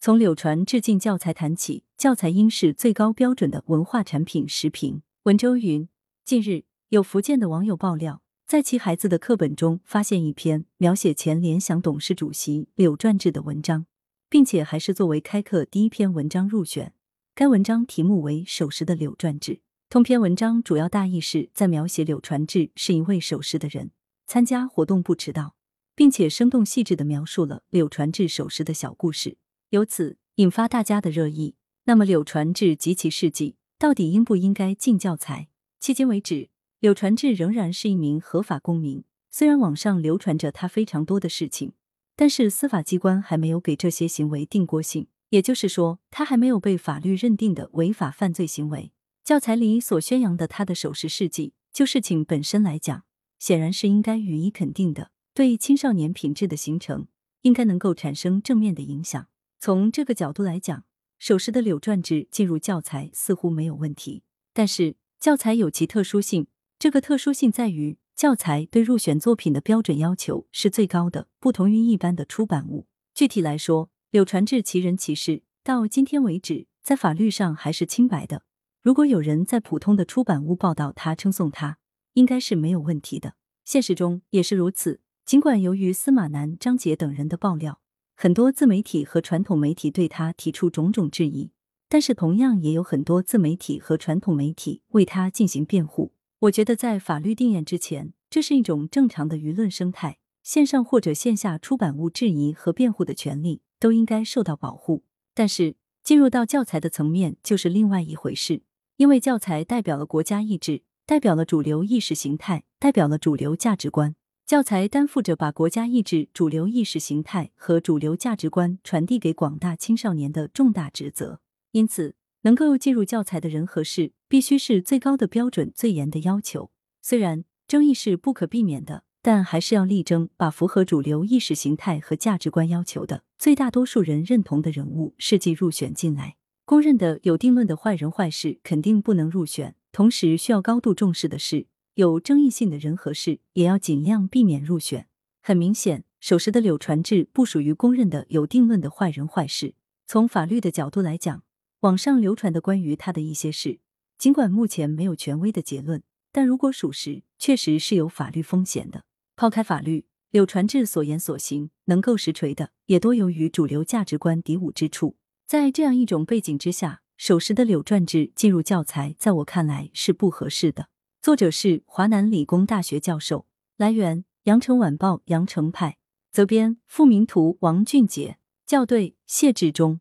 从柳传志进教材谈起，教材应是最高标准的文化产品。时评文周云：近日有福建的网友爆料，在其孩子的课本中发现一篇描写前联想董事主席柳传志的文章，并且还是作为开课第一篇文章入选。该文章题目为《守时的柳传志》，通篇文章主要大意是在描写柳传志是一位守时的人，参加活动不迟到，并且生动细致的描述了柳传志守时的小故事。由此引发大家的热议。那么，柳传志及其事迹到底应不应该进教材？迄今为止，柳传志仍然是一名合法公民。虽然网上流传着他非常多的事情，但是司法机关还没有给这些行为定过性，也就是说，他还没有被法律认定的违法犯罪行为。教材里所宣扬的他的守时事迹，就事情本身来讲，显然是应该予以肯定的，对青少年品质的形成，应该能够产生正面的影响。从这个角度来讲，守时的柳传志进入教材似乎没有问题。但是教材有其特殊性，这个特殊性在于教材对入选作品的标准要求是最高的，不同于一般的出版物。具体来说，柳传志其人其事到今天为止，在法律上还是清白的。如果有人在普通的出版物报道他、称颂他，应该是没有问题的。现实中也是如此。尽管由于司马南、张杰等人的爆料。很多自媒体和传统媒体对他提出种种质疑，但是同样也有很多自媒体和传统媒体为他进行辩护。我觉得在法律定谳之前，这是一种正常的舆论生态。线上或者线下出版物质疑和辩护的权利都应该受到保护。但是进入到教材的层面就是另外一回事，因为教材代表了国家意志，代表了主流意识形态，代表了主流价值观。教材担负着把国家意志、主流意识形态和主流价值观传递给广大青少年的重大职责，因此，能够进入教材的人和事，必须是最高的标准、最严的要求。虽然争议是不可避免的，但还是要力争把符合主流意识形态和价值观要求的、最大多数人认同的人物事迹入选进来。公认的有定论的坏人坏事肯定不能入选，同时需要高度重视的是。有争议性的人和事，也要尽量避免入选。很明显，守时的柳传志不属于公认的有定论的坏人坏事。从法律的角度来讲，网上流传的关于他的一些事，尽管目前没有权威的结论，但如果属实，确实是有法律风险的。抛开法律，柳传志所言所行能够实锤的，也多由于主流价值观敌伍之处。在这样一种背景之下，守时的柳传志进入教材，在我看来是不合适的。作者是华南理工大学教授。来源：羊城晚报羊城派。责编：付明图，王俊杰。校对：谢志忠。